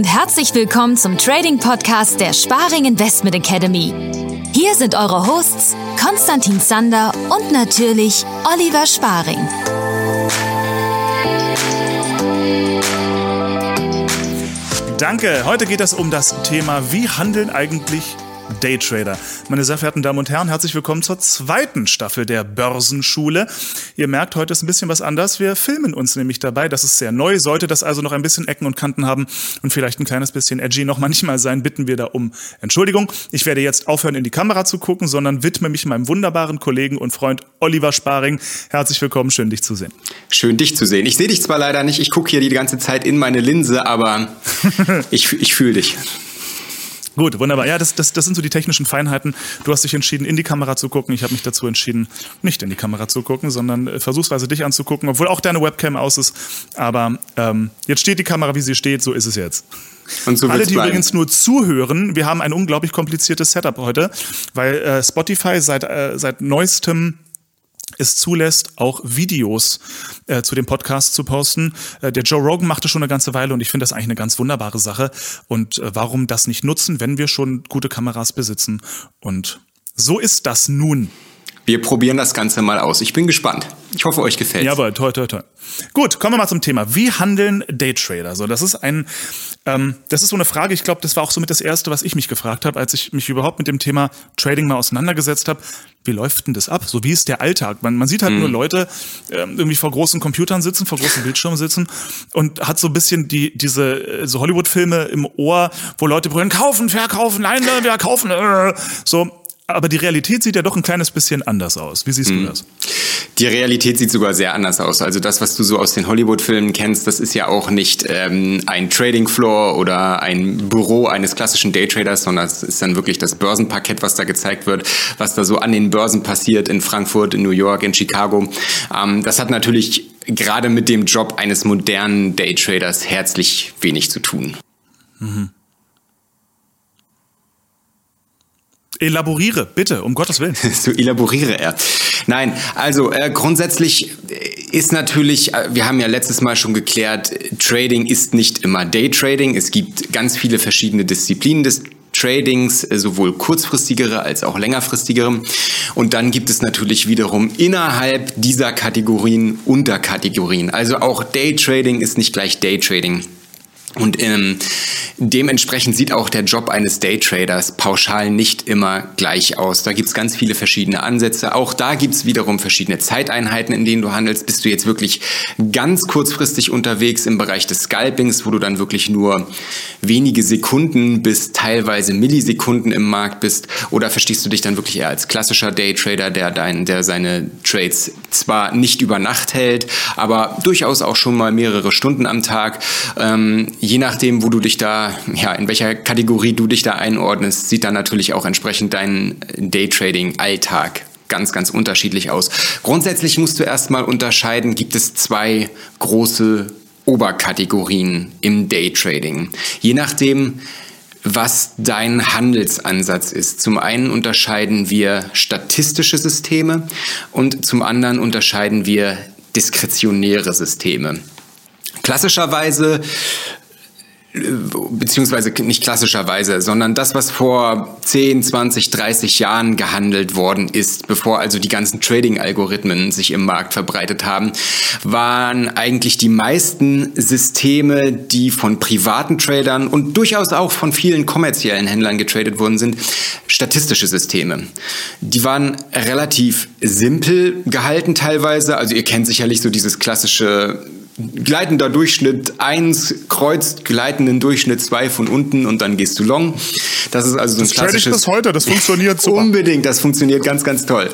und herzlich willkommen zum Trading Podcast der Sparing Investment Academy. Hier sind eure Hosts Konstantin Zander und natürlich Oliver Sparing. Danke. Heute geht es um das Thema, wie handeln eigentlich Daytrader. Meine sehr verehrten Damen und Herren, herzlich willkommen zur zweiten Staffel der Börsenschule. Ihr merkt, heute ist ein bisschen was anders. Wir filmen uns nämlich dabei. Das ist sehr neu. Sollte das also noch ein bisschen Ecken und Kanten haben und vielleicht ein kleines bisschen edgy noch manchmal sein, bitten wir da um Entschuldigung. Ich werde jetzt aufhören, in die Kamera zu gucken, sondern widme mich meinem wunderbaren Kollegen und Freund Oliver Sparing. Herzlich willkommen, schön dich zu sehen. Schön dich zu sehen. Ich sehe dich zwar leider nicht, ich gucke hier die ganze Zeit in meine Linse, aber ich, ich fühle dich. Gut, wunderbar. Ja, das, das, das sind so die technischen Feinheiten. Du hast dich entschieden, in die Kamera zu gucken. Ich habe mich dazu entschieden, nicht in die Kamera zu gucken, sondern äh, versuchsweise dich anzugucken, obwohl auch deine Webcam aus ist. Aber ähm, jetzt steht die Kamera, wie sie steht, so ist es jetzt. Und so Alle, die bleiben. übrigens nur zuhören, wir haben ein unglaublich kompliziertes Setup heute, weil äh, Spotify seit, äh, seit neuestem es zulässt, auch Videos äh, zu dem Podcast zu posten. Äh, der Joe Rogan machte schon eine ganze Weile und ich finde das eigentlich eine ganz wunderbare Sache. Und äh, warum das nicht nutzen, wenn wir schon gute Kameras besitzen? Und so ist das nun. Wir probieren das Ganze mal aus. Ich bin gespannt. Ich hoffe, euch gefällt. Jawohl, toll, toll, toll. Gut, kommen wir mal zum Thema. Wie handeln Daytrader? So, das ist ein, ähm, das ist so eine Frage. Ich glaube, das war auch so mit das erste, was ich mich gefragt habe, als ich mich überhaupt mit dem Thema Trading mal auseinandergesetzt habe. Wie läuft denn das ab? So wie ist der Alltag? Man, man sieht halt mhm. nur Leute äh, irgendwie vor großen Computern sitzen, vor großen Bildschirmen sitzen und hat so ein bisschen die diese äh, so Hollywood-Filme im Ohr, wo Leute brüllen: kaufen, verkaufen, nein, wir kaufen. Äh, so aber die Realität sieht ja doch ein kleines bisschen anders aus. Wie siehst du mhm. das? Die Realität sieht sogar sehr anders aus. Also das, was du so aus den Hollywood-Filmen kennst, das ist ja auch nicht ähm, ein Trading Floor oder ein Büro eines klassischen Daytraders, sondern es ist dann wirklich das Börsenparkett, was da gezeigt wird, was da so an den Börsen passiert in Frankfurt, in New York, in Chicago. Ähm, das hat natürlich gerade mit dem Job eines modernen Daytraders herzlich wenig zu tun. Mhm. Elaboriere, bitte, um Gottes Willen. so elaboriere er. Nein, also äh, grundsätzlich ist natürlich, äh, wir haben ja letztes Mal schon geklärt, Trading ist nicht immer Daytrading. Es gibt ganz viele verschiedene Disziplinen des Tradings, äh, sowohl kurzfristigere als auch längerfristigere. Und dann gibt es natürlich wiederum innerhalb dieser Kategorien Unterkategorien. Also auch Daytrading ist nicht gleich Daytrading. Und ähm, dementsprechend sieht auch der Job eines Daytraders pauschal nicht immer gleich aus. Da gibt's ganz viele verschiedene Ansätze. Auch da gibt's wiederum verschiedene Zeiteinheiten, in denen du handelst. Bist du jetzt wirklich ganz kurzfristig unterwegs im Bereich des Scalpings, wo du dann wirklich nur wenige Sekunden bis teilweise Millisekunden im Markt bist? Oder verstehst du dich dann wirklich eher als klassischer Daytrader, der, dein, der seine Trades zwar nicht über Nacht hält, aber durchaus auch schon mal mehrere Stunden am Tag? Ähm, je nachdem, wo du dich da, ja, in welcher Kategorie du dich da einordnest, sieht dann natürlich auch entsprechend dein Daytrading-Alltag ganz, ganz unterschiedlich aus. Grundsätzlich musst du erstmal unterscheiden, gibt es zwei große Oberkategorien im Daytrading. Je nachdem, was dein Handelsansatz ist. Zum einen unterscheiden wir statistische Systeme und zum anderen unterscheiden wir diskretionäre Systeme. Klassischerweise beziehungsweise nicht klassischerweise, sondern das, was vor 10, 20, 30 Jahren gehandelt worden ist, bevor also die ganzen Trading-Algorithmen sich im Markt verbreitet haben, waren eigentlich die meisten Systeme, die von privaten Tradern und durchaus auch von vielen kommerziellen Händlern getradet worden sind, statistische Systeme. Die waren relativ simpel gehalten teilweise, also ihr kennt sicherlich so dieses klassische gleitender Durchschnitt 1 kreuzt gleitenden Durchschnitt 2 von unten und dann gehst du long. Das ist also so ein das klassisches... bis heute, das funktioniert so. Unbedingt, das funktioniert ganz, ganz toll.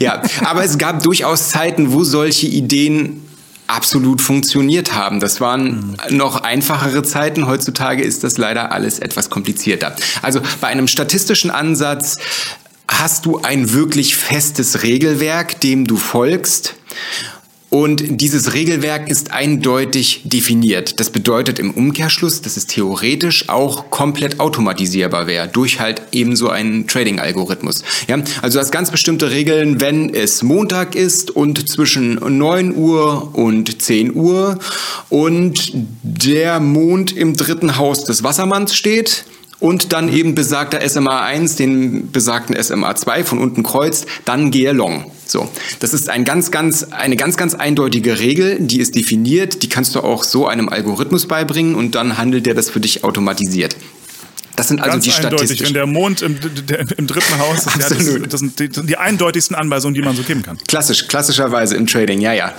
Ja, aber es gab durchaus Zeiten, wo solche Ideen absolut funktioniert haben. Das waren noch einfachere Zeiten. Heutzutage ist das leider alles etwas komplizierter. Also bei einem statistischen Ansatz hast du ein wirklich festes Regelwerk, dem du folgst Und dieses Regelwerk ist eindeutig definiert. Das bedeutet im Umkehrschluss, dass es theoretisch auch komplett automatisierbar wäre durch halt eben so einen Trading-Algorithmus. Ja, also du hast ganz bestimmte Regeln, wenn es Montag ist und zwischen 9 Uhr und 10 Uhr und der Mond im dritten Haus des Wassermanns steht, und dann eben besagter SMA1 den besagten SMA2 von unten kreuzt, dann gehe long. So, das ist ein ganz, ganz, eine ganz, ganz eindeutige Regel, die ist definiert, die kannst du auch so einem Algorithmus beibringen und dann handelt der das für dich automatisiert. Das sind also Ganz die eindeutig, Statistiken. wenn der Mond im, der, im dritten Haus ist. Ja, das, das sind die, die eindeutigsten Anweisungen, die man so geben kann. Klassisch, klassischerweise im Trading, ja, ja.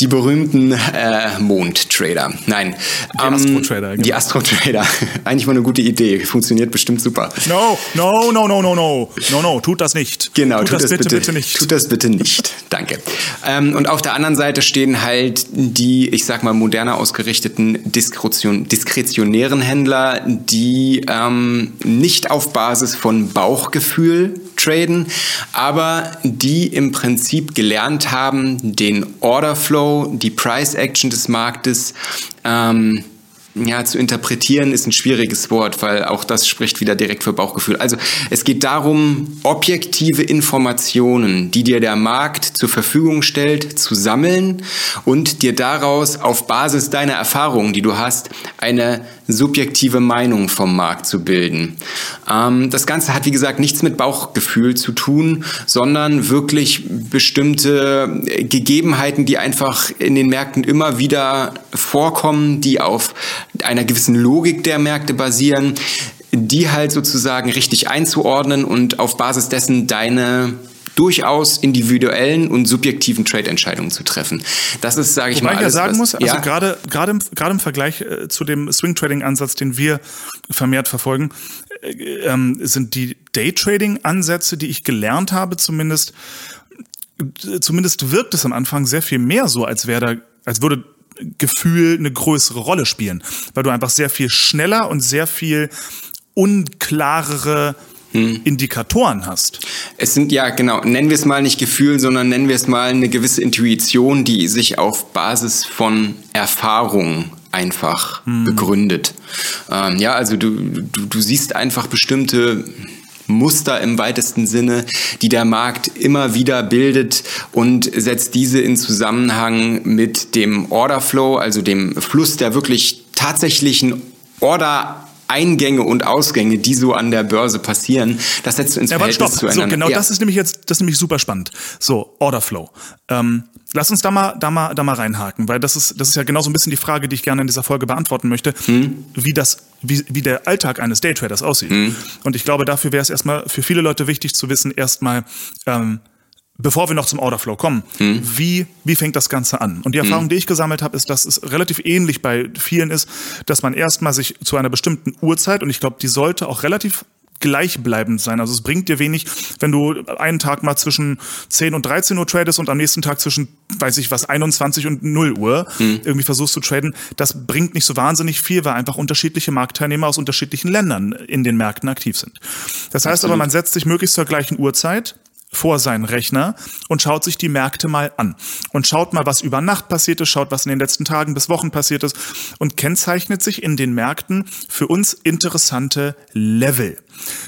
Die berühmten äh, Mond-Trader. Nein. Die Astro-Trader, genau. Die Astro-Trader. Eigentlich mal eine gute Idee. Funktioniert bestimmt super. No, no, no, no, no, no. No, no, tut das nicht. Genau, tut, das, bitte, bitte nicht. Tut das bitte nicht. Danke. Ähm, und auf der anderen Seite stehen halt die, ich sag mal, moderner ausgerichteten Diskretion, diskretionären Händler, die ähm, nicht auf Basis von Bauchgefühl traden, aber die im Prinzip gelernt haben, den Orderflow, die Price Action des Marktes, ähm, ja, zu interpretieren ist ein schwieriges Wort, weil auch das spricht wieder direkt für Bauchgefühl. Also es geht darum, objektive Informationen, die dir der Markt zur Verfügung stellt, zu sammeln und dir daraus auf Basis deiner Erfahrungen, die du hast, eine subjektive Meinung vom Markt zu bilden. Ähm, das Ganze hat, wie gesagt, nichts mit Bauchgefühl zu tun, sondern wirklich bestimmte Gegebenheiten, die einfach in den Märkten immer wieder vorkommen, die auf einer gewissen Logik der Märkte basieren, die halt sozusagen richtig einzuordnen und auf Basis dessen deine durchaus individuellen und subjektiven Trade-Entscheidungen zu treffen. Das ist, sage ich Wobei mal, ich ja alles, sagen was, muss, also ja, gerade gerade im, gerade im Vergleich äh, zu dem Swing-Trading-Ansatz, den wir vermehrt verfolgen, äh, ähm, sind die Day-Trading-Ansätze, die ich gelernt habe, zumindest äh, zumindest wirkt es am Anfang sehr viel mehr so, als wäre da, als würde Gefühl eine größere Rolle spielen, weil du einfach sehr viel schneller und sehr viel unklarere Indikatoren hast. Es sind ja genau, nennen wir es mal nicht Gefühl, sondern nennen wir es mal eine gewisse Intuition, die sich auf Basis von Erfahrung einfach begründet. Ähm, ja, also du, du, du siehst einfach bestimmte Muster im weitesten Sinne, die der Markt immer wieder bildet und setzt diese in Zusammenhang mit dem Orderflow, also dem Fluss der wirklich tatsächlichen Order Eingänge und Ausgänge, die so an der Börse passieren, das setzt du ins Ja, aber Verhältnis stopp. So, zueinander. genau, ja. das ist nämlich jetzt, das ist nämlich super spannend. So, Orderflow. Ähm, lass uns da mal, da mal, da mal reinhaken, weil das ist, das ist ja genau so ein bisschen die Frage, die ich gerne in dieser Folge beantworten möchte, Hm. wie das, wie, wie der Alltag eines Daytraders aussieht. Und ich glaube, dafür wäre es erstmal für viele Leute wichtig zu wissen, erstmal, ähm, bevor wir noch zum Orderflow kommen, wie, wie fängt das Ganze an? Und die Erfahrung, die ich gesammelt habe, ist, dass es relativ ähnlich bei vielen ist, dass man erstmal sich zu einer bestimmten Uhrzeit, und ich glaube, die sollte auch relativ gleichbleibend sein. Also es bringt dir wenig, wenn du einen Tag mal zwischen 10 und 13 Uhr tradest und am nächsten Tag zwischen, weiß ich was, 21 und 0 Uhr irgendwie versuchst zu traden. Das bringt nicht so wahnsinnig viel, weil einfach unterschiedliche Marktteilnehmer aus unterschiedlichen Ländern in den Märkten aktiv sind. Das heißt aber, man setzt sich möglichst zur gleichen Uhrzeit vor seinen Rechner und schaut sich die Märkte mal an und schaut mal, was über Nacht passiert ist, schaut, was in den letzten Tagen bis Wochen passiert ist und kennzeichnet sich in den Märkten für uns interessante Level.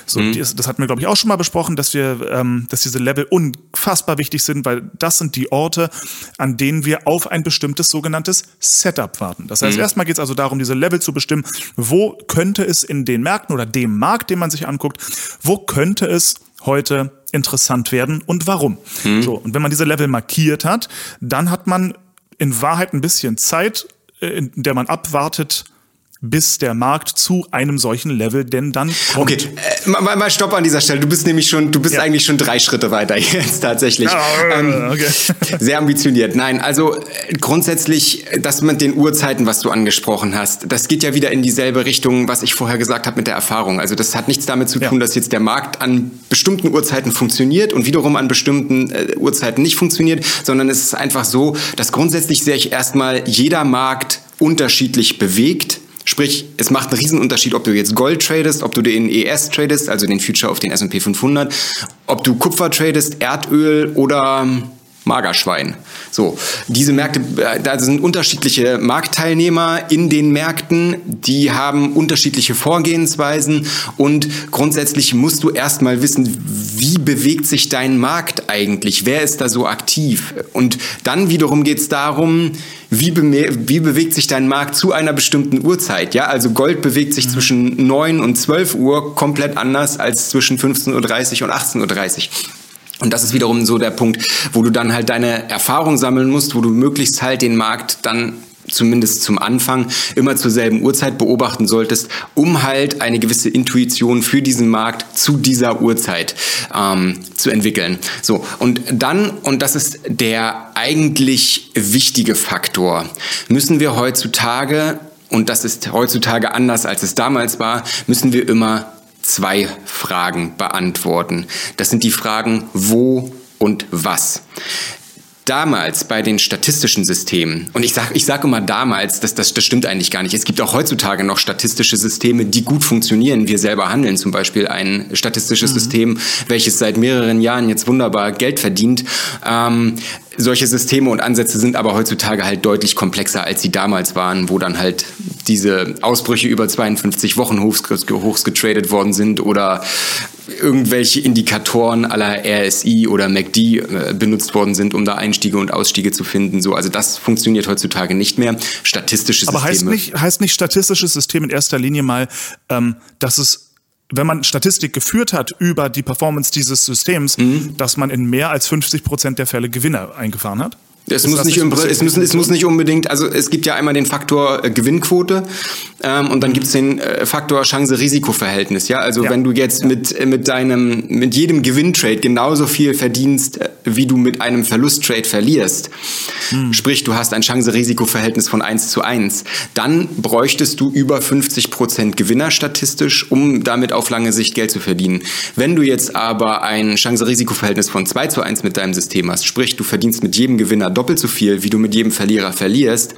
So, das, das hatten wir, glaube ich, auch schon mal besprochen, dass wir, ähm, dass diese Level unfassbar wichtig sind, weil das sind die Orte, an denen wir auf ein bestimmtes sogenanntes Setup warten. Das heißt, erstmal geht es also darum, diese Level zu bestimmen, wo könnte es in den Märkten oder dem Markt, den man sich anguckt, wo könnte es heute interessant werden und warum. So, und wenn man diese Level markiert hat, dann hat man in Wahrheit ein bisschen Zeit, äh, in der man abwartet, bis der Markt zu einem solchen Level denn dann kommt. Okay, äh, mal, mal- stopp an dieser Stelle. Du bist nämlich schon, du bist Ja. eigentlich schon drei Schritte weiter jetzt tatsächlich. Ah, okay. Sehr ambitioniert. Nein, also äh, grundsätzlich, äh, das mit den Uhrzeiten, was du angesprochen hast, das geht ja wieder in dieselbe Richtung, was ich vorher gesagt habe mit der Erfahrung. Also das hat nichts damit zu Ja. tun, dass jetzt der Markt an bestimmten Uhrzeiten funktioniert und wiederum an bestimmten äh, Uhrzeiten nicht funktioniert, sondern es ist einfach so, dass grundsätzlich sehe ich erstmal jeder Markt unterschiedlich bewegt. Sprich, es macht einen Riesenunterschied, ob du jetzt Gold tradest, ob du den ES tradest, also den Future auf den S&P 500, ob du Kupfer tradest, Erdöl oder Magerschwein. So, diese Märkte, äh, da sind unterschiedliche Marktteilnehmer in den Märkten, die haben unterschiedliche Vorgehensweisen und grundsätzlich musst du erstmal wissen, wie bewegt sich dein Markt eigentlich, wer ist da so aktiv und dann wiederum geht es darum, wie, wie, bewegt sich dein Markt zu einer bestimmten Uhrzeit? Ja, also Gold bewegt sich mhm. zwischen 9 und 12 Uhr komplett anders als zwischen 15.30 Uhr und 18.30 Uhr. Und das ist wiederum so der Punkt, wo du dann halt deine Erfahrung sammeln musst, wo du möglichst halt den Markt dann zumindest zum Anfang immer zur selben Uhrzeit beobachten solltest, um halt eine gewisse Intuition für diesen Markt zu dieser Uhrzeit ähm, zu entwickeln. So und dann und das ist der eigentlich wichtige Faktor, müssen wir heutzutage und das ist heutzutage anders als es damals war, müssen wir immer zwei Fragen beantworten. Das sind die Fragen wo und was damals bei den statistischen Systemen, und ich sage ich sag immer damals, das, das, das stimmt eigentlich gar nicht. Es gibt auch heutzutage noch statistische Systeme, die gut funktionieren. Wir selber handeln zum Beispiel ein statistisches mhm. System, welches seit mehreren Jahren jetzt wunderbar Geld verdient. Ähm, solche Systeme und Ansätze sind aber heutzutage halt deutlich komplexer, als sie damals waren, wo dann halt diese Ausbrüche über 52 Wochen hochs, hochs getradet worden sind oder irgendwelche Indikatoren aller RSI oder MACD äh, benutzt worden sind, um da Einstiege und Ausstiege zu finden. So, also das funktioniert heutzutage nicht mehr. Statistische Aber Systeme. heißt nicht, heißt nicht statistisches System in erster Linie mal, ähm, dass es wenn man Statistik geführt hat über die Performance dieses Systems, mhm. dass man in mehr als 50 Prozent der Fälle Gewinne eingefahren hat? Es muss, nicht, es, müssen, es muss nicht unbedingt, also es gibt ja einmal den Faktor äh, Gewinnquote ähm, und dann gibt es den äh, Faktor Chance-Risiko-Verhältnis. Ja? Also ja. wenn du jetzt mit, äh, mit deinem, mit jedem Gewinntrade genauso viel verdienst, äh, wie du mit einem Verlusttrade verlierst, hm. sprich du hast ein Chance-Risiko-Verhältnis von 1 zu 1, dann bräuchtest du über 50 Prozent Gewinner statistisch, um damit auf lange Sicht Geld zu verdienen. Wenn du jetzt aber ein Chance-Risiko-Verhältnis von 2 zu 1 mit deinem System hast, sprich du verdienst mit jedem Gewinner doppelt so viel, wie du mit jedem Verlierer verlierst,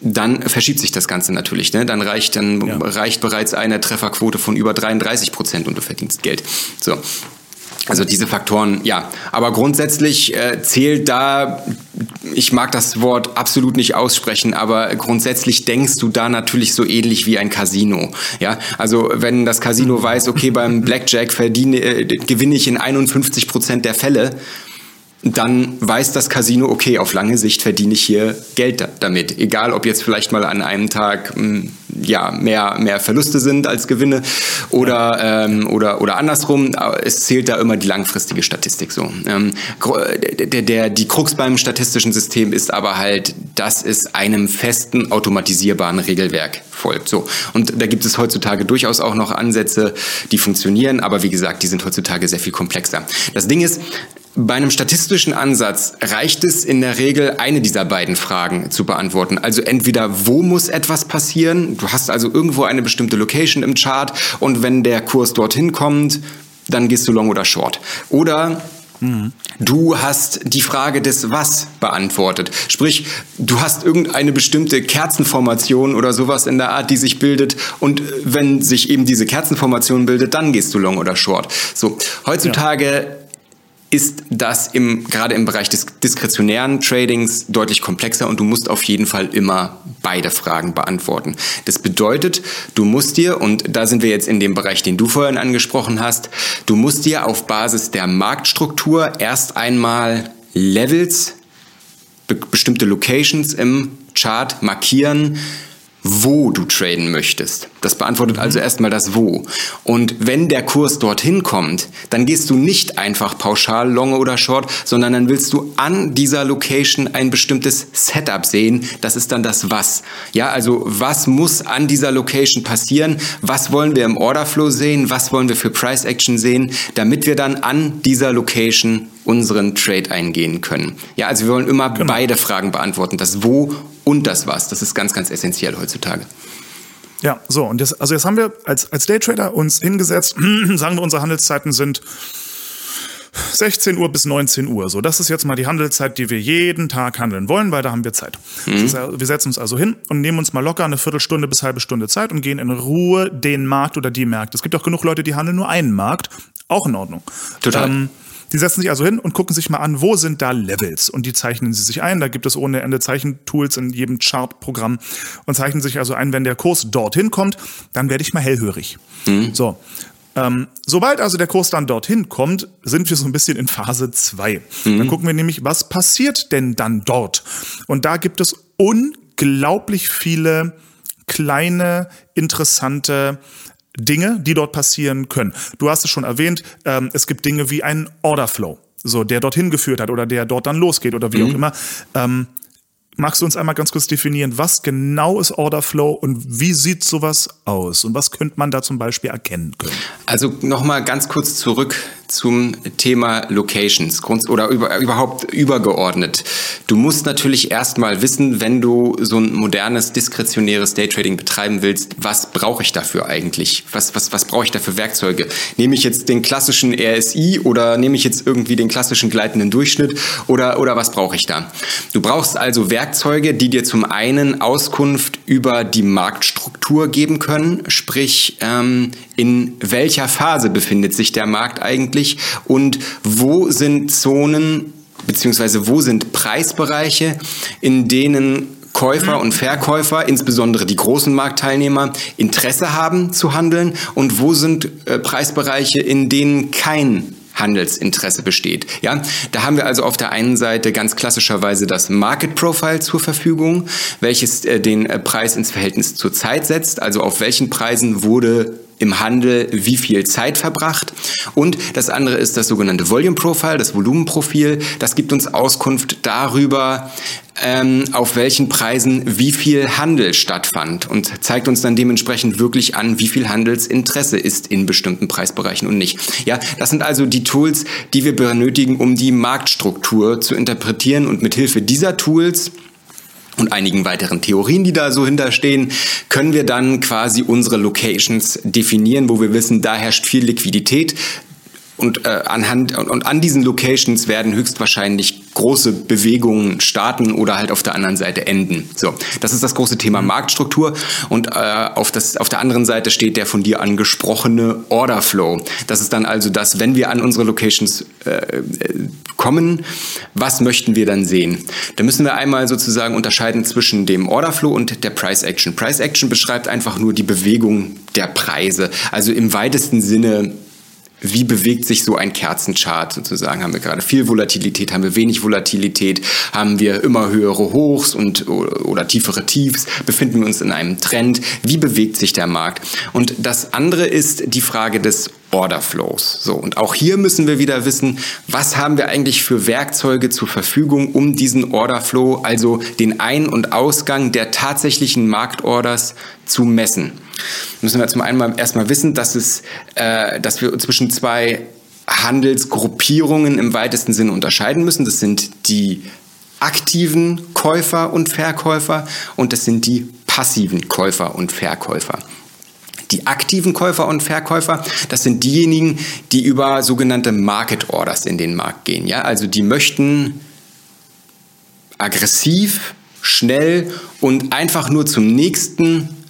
dann verschiebt sich das Ganze natürlich. Ne? Dann reicht dann ja. reicht bereits eine Trefferquote von über 33 Prozent und du verdienst Geld. So. Also diese Faktoren, ja. Aber grundsätzlich äh, zählt da, ich mag das Wort absolut nicht aussprechen, aber grundsätzlich denkst du da natürlich so ähnlich wie ein Casino. Ja, also wenn das Casino weiß, okay, beim Blackjack verdiene, äh, gewinne ich in 51 Prozent der Fälle, dann weiß das Casino, okay, auf lange Sicht verdiene ich hier Geld damit. Egal, ob jetzt vielleicht mal an einem Tag hm, ja, mehr, mehr Verluste sind als Gewinne oder, ähm, oder, oder andersrum. Es zählt da immer die langfristige Statistik so. Ähm, der, der, die Krux beim statistischen System ist aber halt, dass es einem festen automatisierbaren Regelwerk folgt. So. Und da gibt es heutzutage durchaus auch noch Ansätze, die funktionieren, aber wie gesagt, die sind heutzutage sehr viel komplexer. Das Ding ist, bei einem statistischen Ansatz reicht es in der Regel, eine dieser beiden Fragen zu beantworten. Also entweder, wo muss etwas passieren? Du hast also irgendwo eine bestimmte Location im Chart und wenn der Kurs dorthin kommt, dann gehst du long oder short. Oder. Du hast die Frage des Was beantwortet. Sprich, du hast irgendeine bestimmte Kerzenformation oder sowas in der Art, die sich bildet. Und wenn sich eben diese Kerzenformation bildet, dann gehst du long oder short. So, heutzutage ist das im, gerade im Bereich des diskretionären Tradings deutlich komplexer und du musst auf jeden Fall immer beide Fragen beantworten. Das bedeutet, du musst dir, und da sind wir jetzt in dem Bereich, den du vorhin angesprochen hast, du musst dir auf Basis der Marktstruktur erst einmal Levels, be bestimmte Locations im Chart markieren, wo du traden möchtest. Das beantwortet also mhm. erstmal das Wo. Und wenn der Kurs dorthin kommt, dann gehst du nicht einfach pauschal long oder short, sondern dann willst du an dieser Location ein bestimmtes Setup sehen. Das ist dann das Was. Ja, also was muss an dieser Location passieren? Was wollen wir im Orderflow sehen? Was wollen wir für Price Action sehen? Damit wir dann an dieser Location unseren Trade eingehen können. Ja, also wir wollen immer genau. beide Fragen beantworten. Das Wo und das was. Das ist ganz, ganz essentiell heutzutage. Ja, so, und jetzt, also jetzt haben wir als, als Daytrader uns hingesetzt, sagen wir, unsere Handelszeiten sind 16 Uhr bis 19 Uhr. So, das ist jetzt mal die Handelszeit, die wir jeden Tag handeln wollen, weil da haben wir Zeit. Mhm. Ist, wir setzen uns also hin und nehmen uns mal locker eine Viertelstunde bis halbe Stunde Zeit und gehen in Ruhe den Markt oder die Märkte. Es gibt auch genug Leute, die handeln nur einen Markt. Auch in Ordnung. Total. Ähm, Die setzen sich also hin und gucken sich mal an, wo sind da Levels und die zeichnen sie sich ein. Da gibt es ohne Ende Zeichentools in jedem Chart-Programm und zeichnen sich also ein, wenn der Kurs dorthin kommt, dann werde ich mal hellhörig. Mhm. So. Ähm, sobald also der Kurs dann dorthin kommt, sind wir so ein bisschen in Phase 2. Mhm. Dann gucken wir nämlich, was passiert denn dann dort? Und da gibt es unglaublich viele kleine, interessante Dinge, die dort passieren können. Du hast es schon erwähnt, ähm, es gibt Dinge wie einen Orderflow, so der dorthin geführt hat oder der dort dann losgeht oder wie mhm. auch immer. Ähm, Magst du uns einmal ganz kurz definieren, was genau ist Orderflow und wie sieht sowas aus und was könnte man da zum Beispiel erkennen können? Also nochmal ganz kurz zurück zum Thema Locations oder über, überhaupt übergeordnet. Du musst natürlich erstmal wissen, wenn du so ein modernes, diskretionäres Daytrading betreiben willst, was brauche ich dafür eigentlich? Was, was, was brauche ich dafür Werkzeuge? Nehme ich jetzt den klassischen RSI oder nehme ich jetzt irgendwie den klassischen gleitenden Durchschnitt oder, oder was brauche ich da? Du brauchst also Werkzeuge, die dir zum einen Auskunft über die Marktstruktur geben können, sprich ähm, in welcher Phase befindet sich der Markt eigentlich und wo sind Zonen beziehungsweise wo sind Preisbereiche, in denen Käufer und Verkäufer, insbesondere die großen Marktteilnehmer, Interesse haben zu handeln? Und wo sind äh, Preisbereiche, in denen kein Handelsinteresse besteht. Ja, da haben wir also auf der einen Seite ganz klassischerweise das Market Profile zur Verfügung, welches äh, den äh, Preis ins Verhältnis zur Zeit setzt, also auf welchen Preisen wurde im Handel wie viel Zeit verbracht. Und das andere ist das sogenannte Volume Profile, das Volumenprofil. Das gibt uns Auskunft darüber, ähm, auf welchen Preisen wie viel Handel stattfand und zeigt uns dann dementsprechend wirklich an, wie viel Handelsinteresse ist in bestimmten Preisbereichen und nicht. Ja, das sind also die Tools, die wir benötigen, um die Marktstruktur zu interpretieren und mit Hilfe dieser Tools und einigen weiteren Theorien, die da so hinterstehen, können wir dann quasi unsere Locations definieren, wo wir wissen, da herrscht viel Liquidität, und, äh, anhand, und, und an diesen Locations werden höchstwahrscheinlich große Bewegungen starten oder halt auf der anderen Seite enden. So, das ist das große Thema Marktstruktur und äh, auf, das, auf der anderen Seite steht der von dir angesprochene Order Flow. Das ist dann also das, wenn wir an unsere Locations äh, kommen, was möchten wir dann sehen? Da müssen wir einmal sozusagen unterscheiden zwischen dem Order Flow und der Price Action. Price Action beschreibt einfach nur die Bewegung der Preise, also im weitesten Sinne wie bewegt sich so ein Kerzenchart sozusagen? Haben wir gerade viel Volatilität, haben wir wenig Volatilität, haben wir immer höhere Hochs und oder, tiefere Tiefs, befinden wir uns in einem Trend? Wie bewegt sich der Markt? Und das andere ist die Frage des Order Flows. So, und auch hier müssen wir wieder wissen, was haben wir eigentlich für Werkzeuge zur Verfügung, um diesen Order Flow, also den Ein- und Ausgang der tatsächlichen Marktorders zu messen. Müssen wir zum einen erstmal wissen, dass es, äh, dass wir zwischen zwei Handelsgruppierungen im weitesten Sinne unterscheiden müssen. Das sind die aktiven Käufer und Verkäufer und das sind die passiven Käufer und Verkäufer. Die aktiven Käufer und Verkäufer, das sind diejenigen, die über sogenannte Market Orders in den Markt gehen. Ja, also die möchten aggressiv, schnell und einfach nur zum nächsten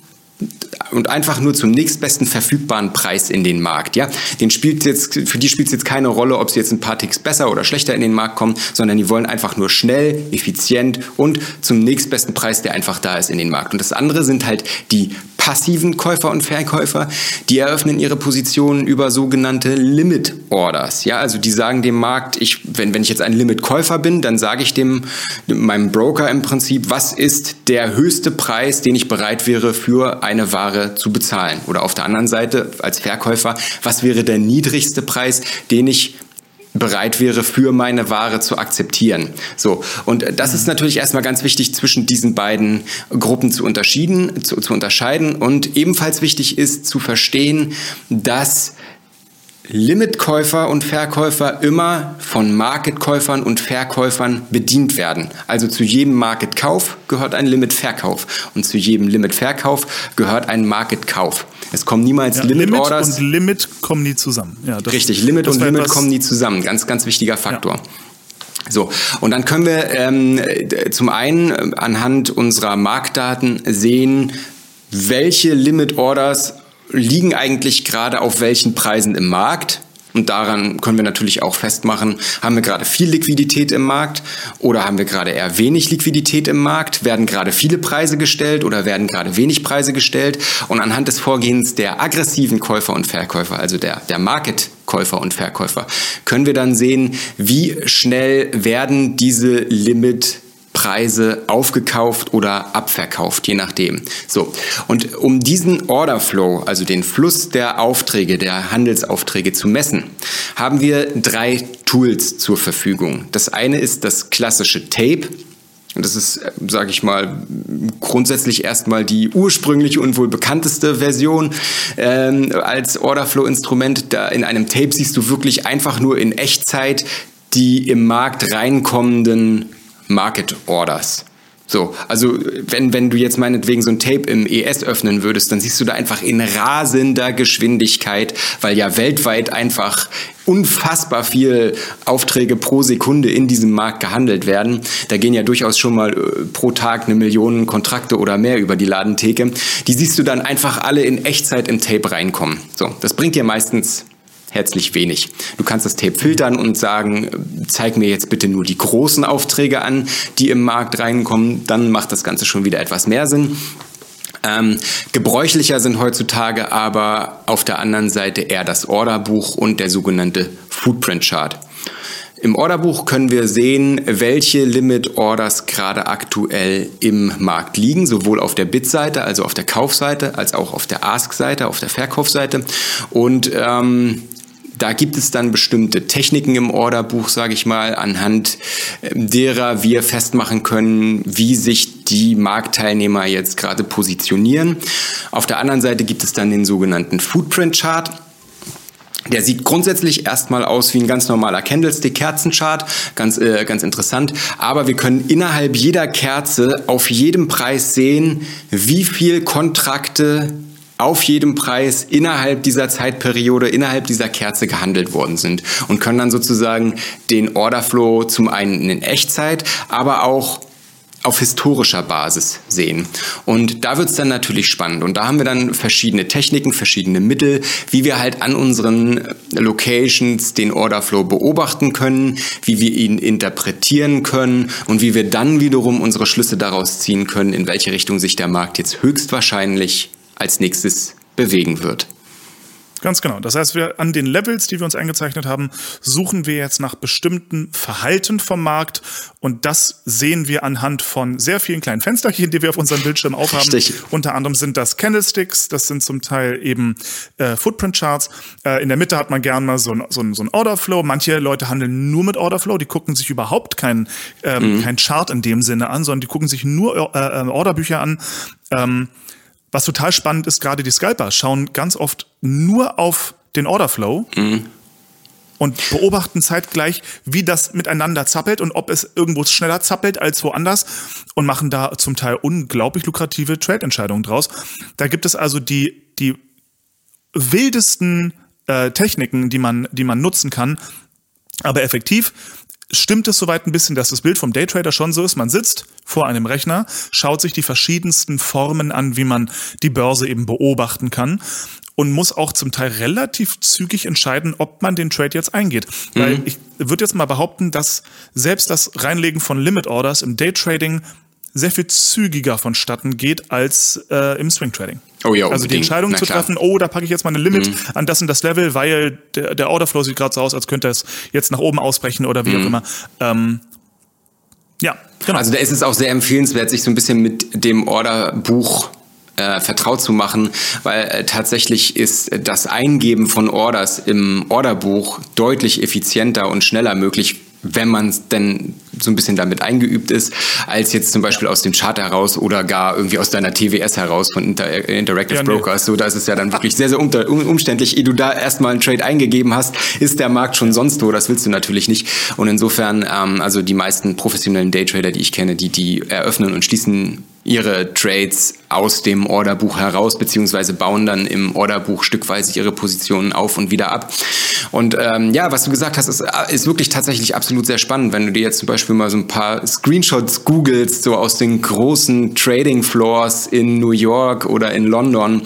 und einfach nur zum nächstbesten verfügbaren Preis in den Markt. Ja, den spielt jetzt, für die spielt es jetzt keine Rolle, ob sie jetzt ein paar Ticks besser oder schlechter in den Markt kommen, sondern die wollen einfach nur schnell, effizient und zum nächstbesten Preis, der einfach da ist in den Markt. Und das andere sind halt die passiven Käufer und Verkäufer, die eröffnen ihre Positionen über sogenannte Limit Orders. Ja, also die sagen dem Markt, ich, wenn, wenn ich jetzt ein Limit-Käufer bin, dann sage ich dem, meinem Broker im Prinzip, was ist der höchste Preis, den ich bereit wäre, für eine Ware zu bezahlen? Oder auf der anderen Seite als Verkäufer, was wäre der niedrigste Preis, den ich bereit wäre, für meine Ware zu akzeptieren. So. Und das ist natürlich erstmal ganz wichtig, zwischen diesen beiden Gruppen zu unterschieden, zu, zu unterscheiden. Und ebenfalls wichtig ist zu verstehen, dass Limitkäufer und Verkäufer immer von Marketkäufern und Verkäufern bedient werden. Also zu jedem Marketkauf gehört ein Limitverkauf und zu jedem Limitverkauf gehört ein Marketkauf. Es kommen niemals ja, Limit, Limit Orders. und Limit kommen nie zusammen. Ja, das, Richtig, Limit und Limit kommen nie zusammen. Ganz, ganz wichtiger Faktor. Ja. So, und dann können wir ähm, zum einen äh, anhand unserer Marktdaten sehen, welche Limit Orders liegen eigentlich gerade auf welchen Preisen im Markt Und daran können wir natürlich auch festmachen, haben wir gerade viel Liquidität im Markt oder haben wir gerade eher wenig Liquidität im Markt? Werden gerade viele Preise gestellt oder werden gerade wenig Preise gestellt? Und anhand des Vorgehens der aggressiven Käufer und Verkäufer, also der, der Market Käufer und Verkäufer, können wir dann sehen, wie schnell werden diese Limit Preise aufgekauft oder abverkauft, je nachdem. So. Und um diesen Order Flow, also den Fluss der Aufträge, der Handelsaufträge zu messen, haben wir drei Tools zur Verfügung. Das eine ist das klassische Tape. Das ist, sage ich mal, grundsätzlich erstmal die ursprüngliche und wohl bekannteste Version ähm, als Orderflow-Instrument. Da in einem Tape siehst du wirklich einfach nur in Echtzeit die im Markt reinkommenden Market Orders. So, also wenn, wenn du jetzt meinetwegen so ein Tape im ES öffnen würdest, dann siehst du da einfach in rasender Geschwindigkeit, weil ja weltweit einfach unfassbar viel Aufträge pro Sekunde in diesem Markt gehandelt werden. Da gehen ja durchaus schon mal äh, pro Tag eine Million Kontrakte oder mehr über die Ladentheke. Die siehst du dann einfach alle in Echtzeit im Tape reinkommen. So, das bringt dir meistens herzlich wenig. Du kannst das Tape filtern und sagen, zeig mir jetzt bitte nur die großen Aufträge an, die im Markt reinkommen. Dann macht das Ganze schon wieder etwas mehr Sinn. Ähm, gebräuchlicher sind heutzutage aber auf der anderen Seite eher das Orderbuch und der sogenannte Footprint Chart. Im Orderbuch können wir sehen, welche Limit Orders gerade aktuell im Markt liegen, sowohl auf der Bid-Seite, also auf der Kaufseite, als auch auf der Ask-Seite, auf der Verkaufsseite. Und ähm, da gibt es dann bestimmte Techniken im Orderbuch, sage ich mal, anhand derer wir festmachen können, wie sich die Marktteilnehmer jetzt gerade positionieren. Auf der anderen Seite gibt es dann den sogenannten Footprint Chart. Der sieht grundsätzlich erstmal aus wie ein ganz normaler Candlestick-Kerzenchart, ganz, äh, ganz interessant. Aber wir können innerhalb jeder Kerze auf jedem Preis sehen, wie viel Kontrakte auf jedem Preis innerhalb dieser Zeitperiode, innerhalb dieser Kerze gehandelt worden sind und können dann sozusagen den Orderflow zum einen in Echtzeit, aber auch auf historischer Basis sehen. Und da wird es dann natürlich spannend. Und da haben wir dann verschiedene Techniken, verschiedene Mittel, wie wir halt an unseren Locations den Orderflow beobachten können, wie wir ihn interpretieren können und wie wir dann wiederum unsere Schlüsse daraus ziehen können, in welche Richtung sich der Markt jetzt höchstwahrscheinlich als nächstes bewegen wird. Ganz genau. Das heißt, wir an den Levels, die wir uns eingezeichnet haben, suchen wir jetzt nach bestimmten Verhalten vom Markt und das sehen wir anhand von sehr vielen kleinen Fensterchen, die wir auf unserem Bildschirm aufhaben. Richtig. Unter anderem sind das Candlesticks, das sind zum Teil eben äh, Footprint Charts. Äh, in der Mitte hat man gern mal so ein, so ein, so ein Orderflow. Manche Leute handeln nur mit Orderflow, die gucken sich überhaupt kein, ähm, mhm. kein Chart in dem Sinne an, sondern die gucken sich nur äh, äh Orderbücher an. Ähm, was total spannend ist, gerade die Scalper schauen ganz oft nur auf den Orderflow mhm. und beobachten zeitgleich, wie das miteinander zappelt und ob es irgendwo schneller zappelt als woanders und machen da zum Teil unglaublich lukrative Trade-Entscheidungen draus. Da gibt es also die, die wildesten äh, Techniken, die man, die man nutzen kann, aber effektiv stimmt es soweit ein bisschen, dass das Bild vom Daytrader schon so ist. Man sitzt vor einem Rechner, schaut sich die verschiedensten Formen an, wie man die Börse eben beobachten kann und muss auch zum Teil relativ zügig entscheiden, ob man den Trade jetzt eingeht. Mhm. Weil ich würde jetzt mal behaupten, dass selbst das Reinlegen von Limit Orders im Daytrading sehr viel zügiger vonstatten geht als äh, im Swing Trading. Oh ja, also die Entscheidung zu treffen, oh, da packe ich jetzt mal eine Limit mhm. an das und das Level, weil der, der Orderflow sieht gerade so aus, als könnte es jetzt nach oben ausbrechen oder wie mhm. auch immer. Ähm, ja, genau. Also da ist es auch sehr empfehlenswert, sich so ein bisschen mit dem Orderbuch äh, vertraut zu machen, weil äh, tatsächlich ist das Eingeben von Orders im Orderbuch deutlich effizienter und schneller möglich, wenn man denn so ein bisschen damit eingeübt ist, als jetzt zum Beispiel aus dem Chart heraus oder gar irgendwie aus deiner TWS heraus von Inter Interactive ja, Brokers. So, da ist es ja dann wirklich sehr, sehr umständlich. Ehe du da erstmal einen Trade eingegeben hast, ist der Markt schon sonst wo. Das willst du natürlich nicht. Und insofern, ähm, also die meisten professionellen Daytrader, die ich kenne, die, die eröffnen und schließen ihre Trades aus dem Orderbuch heraus, beziehungsweise bauen dann im Orderbuch stückweise ihre Positionen auf und wieder ab. Und ähm, ja, was du gesagt hast, ist, ist wirklich tatsächlich absolut sehr spannend. Wenn du dir jetzt zum Beispiel Beispiel mal so ein paar Screenshots googelst, so aus den großen Trading Floors in New York oder in London,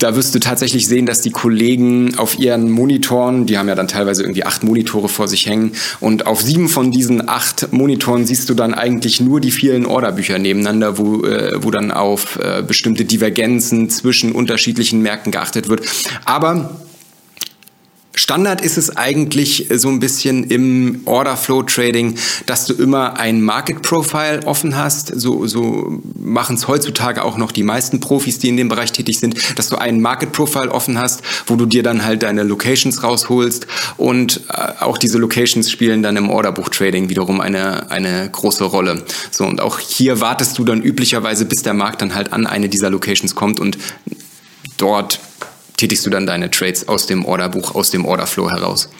da wirst du tatsächlich sehen, dass die Kollegen auf ihren Monitoren, die haben ja dann teilweise irgendwie acht Monitore vor sich hängen, und auf sieben von diesen acht Monitoren siehst du dann eigentlich nur die vielen Orderbücher nebeneinander, wo, äh, wo dann auf äh, bestimmte Divergenzen zwischen unterschiedlichen Märkten geachtet wird. Aber Standard ist es eigentlich so ein bisschen im Order Flow Trading, dass du immer ein Market Profile offen hast. So, so machen es heutzutage auch noch die meisten Profis, die in dem Bereich tätig sind, dass du einen Market Profile offen hast, wo du dir dann halt deine Locations rausholst und äh, auch diese Locations spielen dann im Orderbuch Trading wiederum eine, eine große Rolle. So, und auch hier wartest du dann üblicherweise, bis der Markt dann halt an eine dieser Locations kommt und dort tätigst du dann deine Trades aus dem Orderbuch, aus dem Orderflow heraus.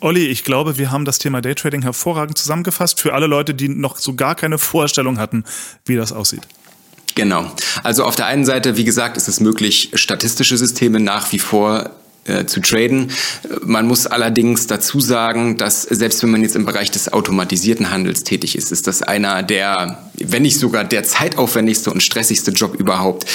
Olli, ich glaube, wir haben das Thema Daytrading hervorragend zusammengefasst für alle Leute, die noch so gar keine Vorstellung hatten, wie das aussieht. Genau. Also auf der einen Seite, wie gesagt, ist es möglich, statistische Systeme nach wie vor äh, zu traden. Man muss allerdings dazu sagen, dass selbst wenn man jetzt im Bereich des automatisierten Handels tätig ist, ist das einer der, wenn nicht sogar der zeitaufwendigste und stressigste Job überhaupt.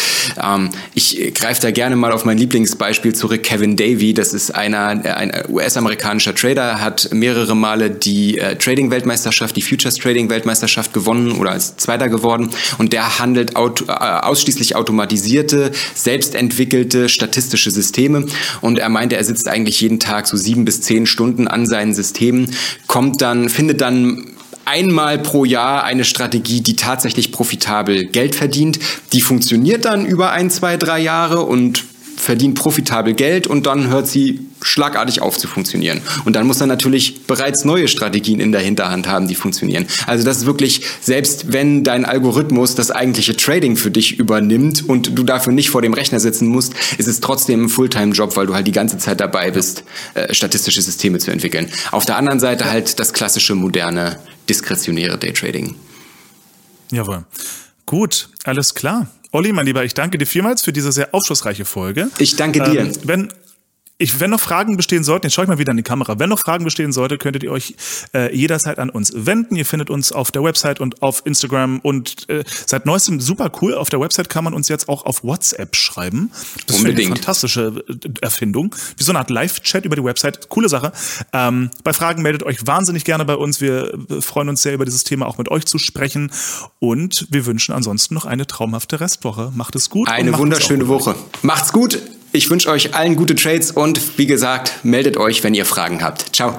Ähm, ich greife da gerne mal auf mein Lieblingsbeispiel zurück, Kevin Davy. Das ist einer, ein US-amerikanischer Trader, hat mehrere Male die äh, Trading-Weltmeisterschaft, die Futures Trading-Weltmeisterschaft gewonnen oder als Zweiter geworden. Und der handelt auto, äh, ausschließlich automatisierte, selbstentwickelte statistische Systeme. Und er meinte, er sitzt eigentlich jeden Tag so sieben bis zehn Stunden an seinen Systemen, kommt dann, findet dann einmal pro Jahr eine Strategie, die tatsächlich profitabel Geld verdient. Die funktioniert dann über ein, zwei, drei Jahre und verdient profitabel Geld und dann hört sie schlagartig auf zu funktionieren. Und dann muss er natürlich bereits neue Strategien in der Hinterhand haben, die funktionieren. Also das ist wirklich, selbst wenn dein Algorithmus das eigentliche Trading für dich übernimmt und du dafür nicht vor dem Rechner sitzen musst, ist es trotzdem ein Fulltime-Job, weil du halt die ganze Zeit dabei bist, äh, statistische Systeme zu entwickeln. Auf der anderen Seite halt das klassische, moderne, diskretionäre Daytrading. Jawohl. Gut, alles klar. Olli, mein Lieber, ich danke dir vielmals für diese sehr aufschlussreiche Folge. Ich danke dir. Ähm, wenn, ich, wenn noch Fragen bestehen sollten, jetzt schaue ich mal wieder in die Kamera, wenn noch Fragen bestehen sollte, könntet ihr euch äh, jederzeit an uns wenden. Ihr findet uns auf der Website und auf Instagram und äh, seit neuestem super cool. Auf der Website kann man uns jetzt auch auf WhatsApp schreiben. Das ist eine fantastische äh, Erfindung. Wie so eine Art Live-Chat über die Website. Coole Sache. Ähm, bei Fragen meldet euch wahnsinnig gerne bei uns. Wir freuen uns sehr über dieses Thema auch mit euch zu sprechen. Und wir wünschen ansonsten noch eine traumhafte Restwoche. Macht es gut. Eine wunderschöne Woche. Macht's gut. Ich wünsche euch allen gute Trades und wie gesagt, meldet euch, wenn ihr Fragen habt. Ciao.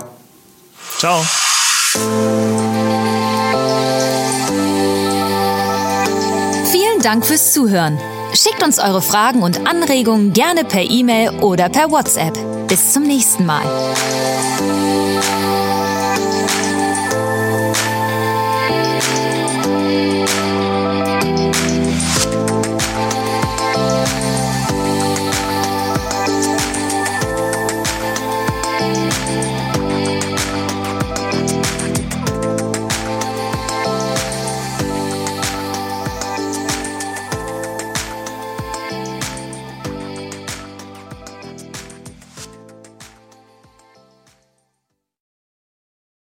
Ciao. Vielen Dank fürs Zuhören. Schickt uns eure Fragen und Anregungen gerne per E-Mail oder per WhatsApp. Bis zum nächsten Mal.